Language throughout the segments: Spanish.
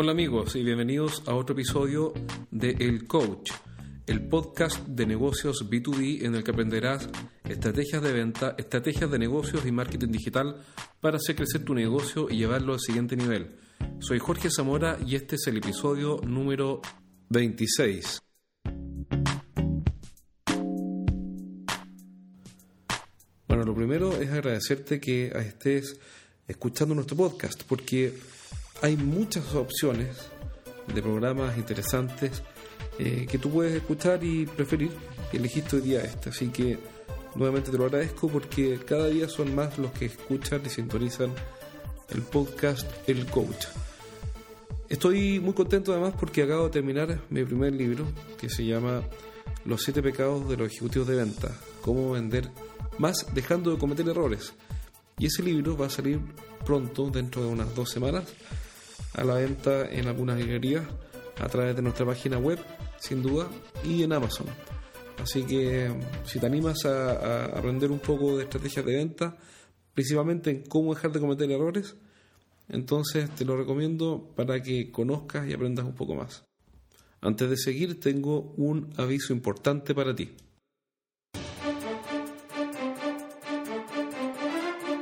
Hola amigos y bienvenidos a otro episodio de El Coach, el podcast de negocios B2B en el que aprenderás estrategias de venta, estrategias de negocios y marketing digital para hacer crecer tu negocio y llevarlo al siguiente nivel. Soy Jorge Zamora y este es el episodio número 26. Bueno, lo primero es agradecerte que estés escuchando nuestro podcast porque hay muchas opciones de programas interesantes eh, que tú puedes escuchar y preferir y elegiste hoy día este. Así que nuevamente te lo agradezco porque cada día son más los que escuchan y sintonizan el podcast El Coach. Estoy muy contento además porque acabo de terminar mi primer libro que se llama Los siete pecados de los ejecutivos de venta, cómo vender más dejando de cometer errores. Y ese libro va a salir pronto, dentro de unas dos semanas, a la venta en algunas librerías a través de nuestra página web, sin duda, y en Amazon. Así que si te animas a, aprender un poco de estrategias de venta, principalmente en cómo dejar de cometer errores, entonces te lo recomiendo para que conozcas y aprendas un poco más. Antes de seguir, tengo un aviso importante para ti.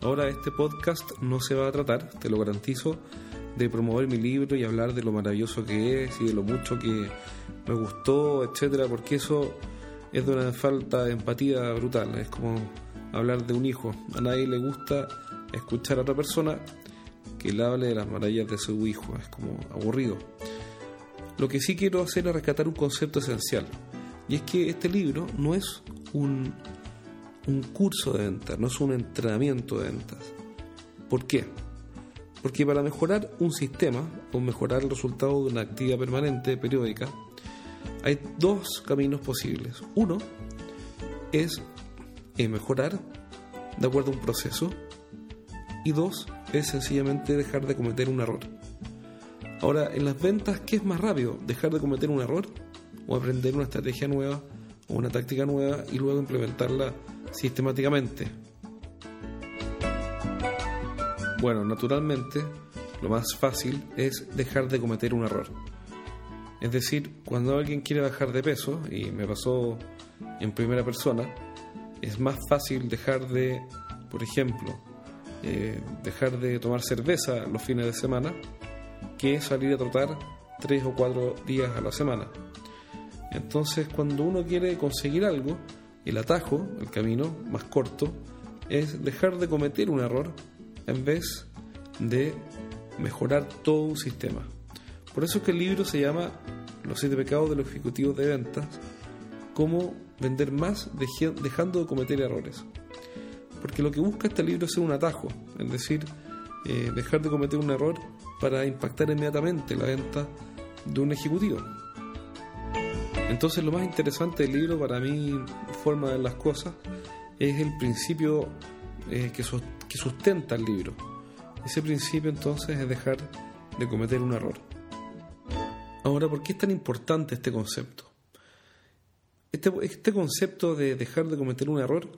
Ahora este podcast no se va a tratar, te lo garantizo, de promover mi libro y hablar de lo maravilloso que es y de lo mucho que me gustó, etcétera, porque eso es de una falta de empatía brutal. Es como hablar de un hijo. A nadie le gusta escuchar a otra persona que le hable de las maravillas de su hijo. Es como aburrido. Lo que sí quiero hacer es rescatar un concepto esencial. Y es que este libro no es un un curso de ventas, no es un entrenamiento de ventas. ¿Por qué? Porque para mejorar un sistema o mejorar el resultado de una actividad permanente, periódica, hay dos caminos posibles. Uno es mejorar de acuerdo a un proceso y dos es sencillamente dejar de cometer un error. Ahora, en las ventas, ¿qué es más rápido? ¿Dejar de cometer un error o aprender una estrategia nueva o una táctica nueva y luego implementarla sistemáticamente. Bueno, naturalmente, lo más fácil es dejar de cometer un error. Es decir, cuando alguien quiere bajar de peso, y me pasó en primera persona, es más fácil dejar de, por ejemplo, eh, dejar de tomar cerveza los fines de semana que salir a trotar tres o cuatro días a la semana. Entonces, cuando uno quiere conseguir algo, el atajo, el camino más corto, es dejar de cometer un error en vez de mejorar todo un sistema. Por eso es que el libro se llama Los siete pecados de los ejecutivos de ventas, cómo vender más dejando de cometer errores. Porque lo que busca este libro es un atajo, es decir, eh, dejar de cometer un error para impactar inmediatamente la venta de un ejecutivo. Entonces lo más interesante del libro para mí, forma de las cosas, es el principio eh, que, sustenta el libro. Ese principio entonces es dejar de cometer un error. Ahora, ¿por qué es tan importante este concepto? Este, este concepto de dejar de cometer un error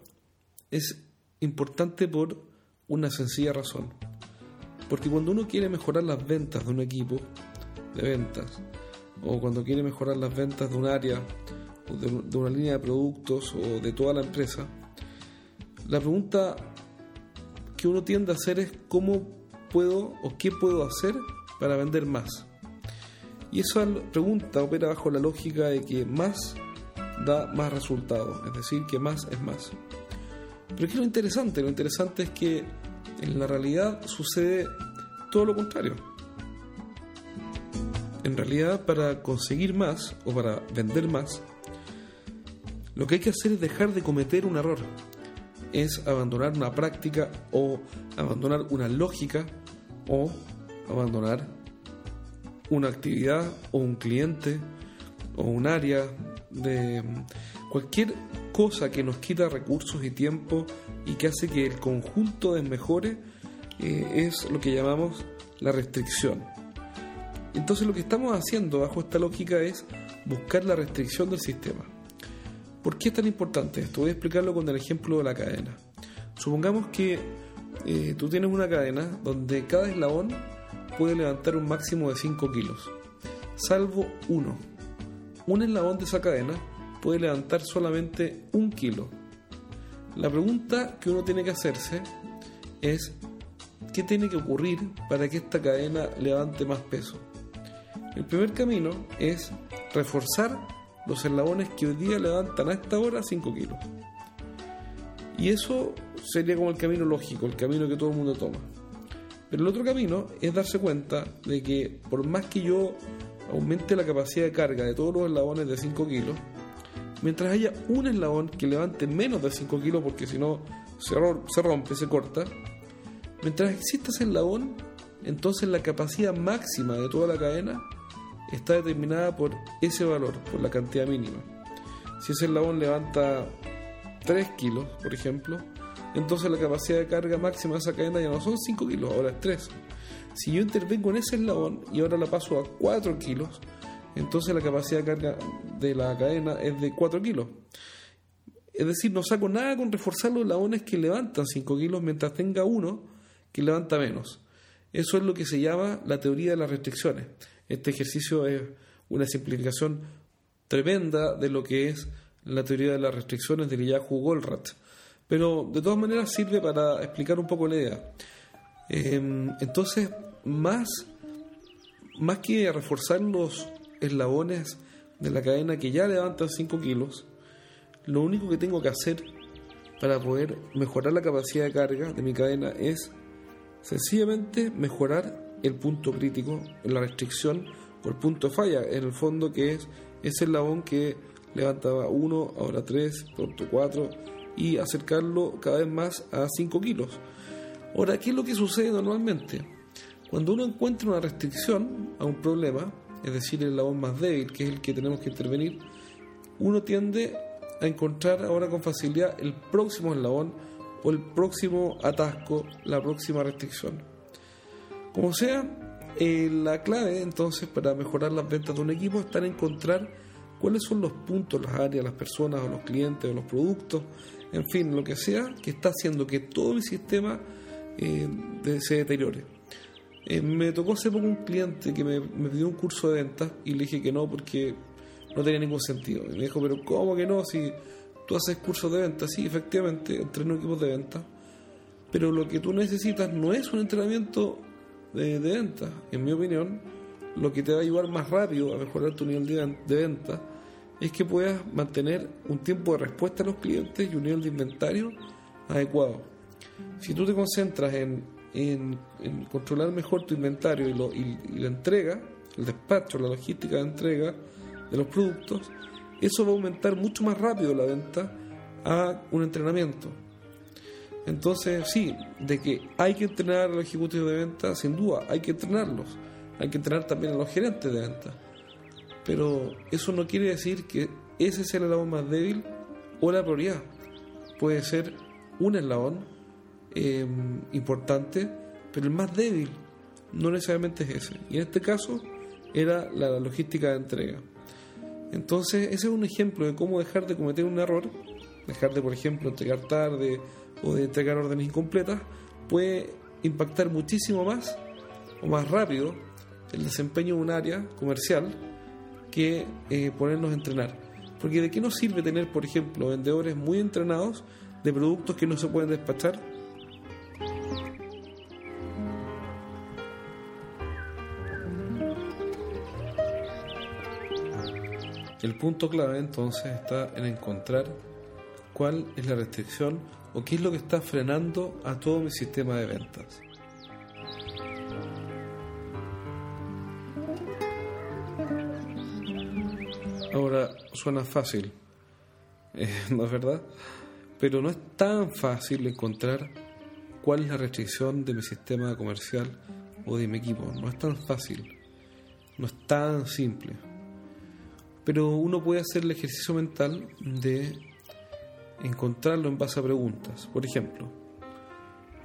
es importante por una sencilla razón. Porque cuando uno quiere mejorar las ventas de un equipo de ventas, o cuando quiere mejorar las ventas de un área, o de, una línea de productos o de toda la empresa, la pregunta que uno tiende a hacer es cómo puedo o qué puedo hacer para vender más. Y esa pregunta opera bajo la lógica de que más da más resultados, es decir, que más es más. Pero ¿qué es lo interesante? Lo interesante es que en la realidad sucede todo lo contrario en realidad para conseguir más o para vender más, lo que hay que hacer es dejar de cometer un error. es abandonar una práctica o abandonar una lógica o abandonar una actividad o un cliente o un área de cualquier cosa que nos quita recursos y tiempo y que hace que el conjunto desmejore eh, es lo que llamamos la restricción. Entonces lo que estamos haciendo bajo esta lógica es buscar la restricción del sistema. ¿Por qué es tan importante esto? Voy a explicarlo con el ejemplo de la cadena. Supongamos que eh, tú tienes una cadena donde cada eslabón puede levantar un máximo de 5 kilos, salvo uno. Un eslabón de esa cadena puede levantar solamente un kilo. La pregunta que uno tiene que hacerse es ¿qué tiene que ocurrir para que esta cadena levante más peso? El primer camino es reforzar los eslabones que hoy día levantan a esta hora 5 kilos. Y eso sería como el camino lógico, el camino que todo el mundo toma. Pero el otro camino es darse cuenta de que por más que yo aumente la capacidad de carga de todos los eslabones de 5 kilos, mientras haya un eslabón que levante menos de 5 kilos, porque si no se rompe, se corta, mientras exista ese eslabón, entonces la capacidad máxima de toda la cadena está determinada por ese valor, por la cantidad mínima. Si ese eslabón levanta 3 kilos, por ejemplo, entonces la capacidad de carga máxima de esa cadena ya no son 5 kilos, ahora es 3. Si yo intervengo en ese eslabón y ahora la paso a 4 kilos, entonces la capacidad de carga de la cadena es de 4 kilos. Es decir, no saco nada con reforzar los eslabones que levantan 5 kilos mientras tenga uno que levanta menos. Eso es lo que se llama la teoría de las restricciones. Este ejercicio es una simplificación tremenda de lo que es la teoría de las restricciones de Yahoo Goldratt. Pero de todas maneras sirve para explicar un poco la idea. Em, entonces, más, más que reforzar los eslabones de la cadena que ya levantan 5 kilos, lo único que tengo que hacer para poder mejorar la capacidad de carga de mi cadena es sencillamente mejorar el punto crítico, la restricción el punto de falla, en el fondo que es ese eslabón que levantaba 1, ahora 3, pronto 4 y acercarlo cada vez más a 5 kilos. Ahora, ¿qué es lo que sucede normalmente? Cuando uno encuentra una restricción a un problema, es decir, el eslabón más débil, que es el que tenemos que intervenir, uno tiende a encontrar ahora con facilidad el próximo eslabón o el próximo atasco, la próxima restricción. Como sea, eh, la clave entonces para mejorar las ventas de un equipo está en encontrar cuáles son los puntos, las áreas, las personas o los clientes o los productos, en fin, lo que sea, que está haciendo que todo el sistema eh, se deteriore. Eh, me tocó hace poco un cliente que me, me, pidió un curso de ventas y le dije que no porque no tenía ningún sentido. Y me dijo, pero ¿cómo que no? Si tú haces cursos de ventas, sí, efectivamente, entreno equipos de ventas, pero lo que tú necesitas no es un entrenamiento de, venta. En mi opinión, lo que te va a ayudar más rápido a mejorar tu nivel de, de venta es que puedas mantener un tiempo de respuesta a los clientes y un nivel de inventario adecuado. Si tú te concentras en, en, controlar mejor tu inventario y, lo, y, la entrega, el despacho, la logística de entrega de los productos, eso va a aumentar mucho más rápido la venta a un entrenamiento. Entonces, sí, de que hay que entrenar a los ejecutivos de venta, sin duda, hay que entrenarlos. Hay que entrenar también a los gerentes de venta. Pero eso no quiere decir que ese sea el eslabón más débil o la prioridad. Puede ser un eslabón em, importante, pero el más débil no necesariamente es ese. Y en este caso era la logística de entrega. Entonces, ese es un ejemplo de cómo dejar de cometer un error, dejar de, por ejemplo, entregar tarde, o de entregar órdenes incompletas puede impactar muchísimo más o más rápido el desempeño de un área comercial que eh, ponernos a entrenar. Porque de qué nos sirve tener, por ejemplo, vendedores muy entrenados de productos que no se pueden despachar El punto clave entonces está en encontrar cuál es la restricción o qué es lo que está frenando a todo mi sistema de ventas. Ahora suena fácil, eh, ¿no es verdad? Pero no es tan fácil encontrar cuál es la restricción de mi sistema comercial o de mi equipo. No es tan fácil, no es tan simple. Pero uno puede hacer el ejercicio mental de encontrarlo en base a preguntas. Por ejemplo,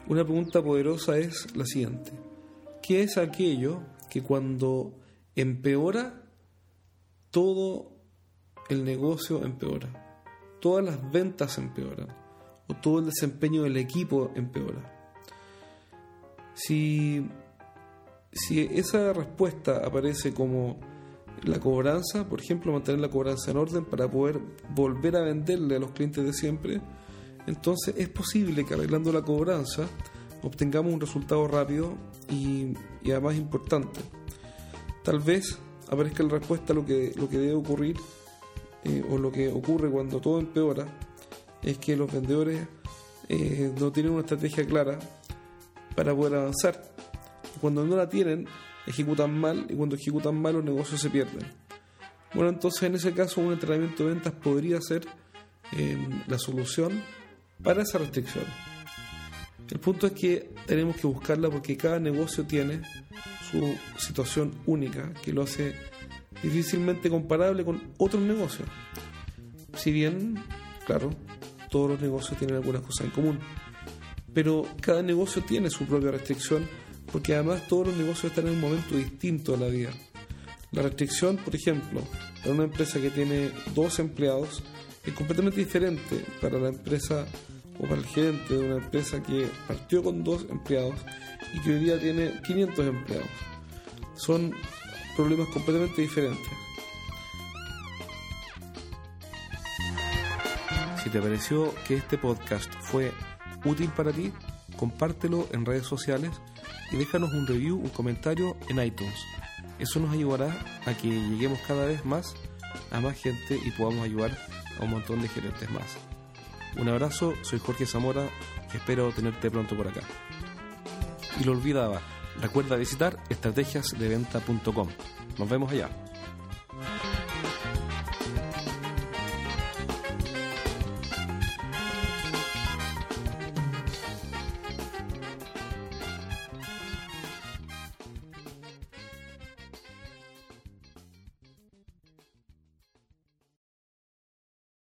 una pregunta poderosa es la siguiente. ¿Qué es aquello que cuando empeora, todo el negocio empeora? Todas las ventas empeoran o todo el desempeño del equipo empeora. Si, si esa respuesta aparece como la cobranza, por ejemplo, mantener la cobranza en orden para poder volver a venderle a los clientes de siempre, entonces es posible que arreglando la cobranza obtengamos un resultado rápido y, además importante. Tal vez aparezca la respuesta a lo que, lo que debe ocurrir eh, o lo que ocurre cuando todo empeora es que los vendedores eh, no tienen una estrategia clara para poder avanzar. Cuando no la tienen, ejecutan mal y cuando ejecutan mal los negocios se pierden. Bueno, entonces en ese caso un entrenamiento de ventas podría ser eh, la solución para esa restricción. El punto es que tenemos que buscarla porque cada negocio tiene su situación única que lo hace difícilmente comparable con otros negocios. Si bien, claro, todos los negocios tienen algunas cosas en común. Pero cada negocio tiene su propia restricción porque además todos los negocios están en un momento distinto de la vida. La restricción, por ejemplo, para una empresa que tiene dos empleados es completamente diferente para la empresa o para el gerente de una empresa que partió con dos empleados y que hoy día tiene 500 empleados. Son problemas completamente diferentes. Si te pareció que este podcast fue útil para ti, compártelo en redes sociales y déjanos un review, un comentario en iTunes. Eso nos ayudará a que lleguemos cada vez más a más gente y podamos ayudar a un montón de gerentes más. Un abrazo, soy Jorge Zamora espero tenerte pronto por acá. Y lo olvidaba, recuerda visitar estrategiasdeventa.com. Nos vemos allá.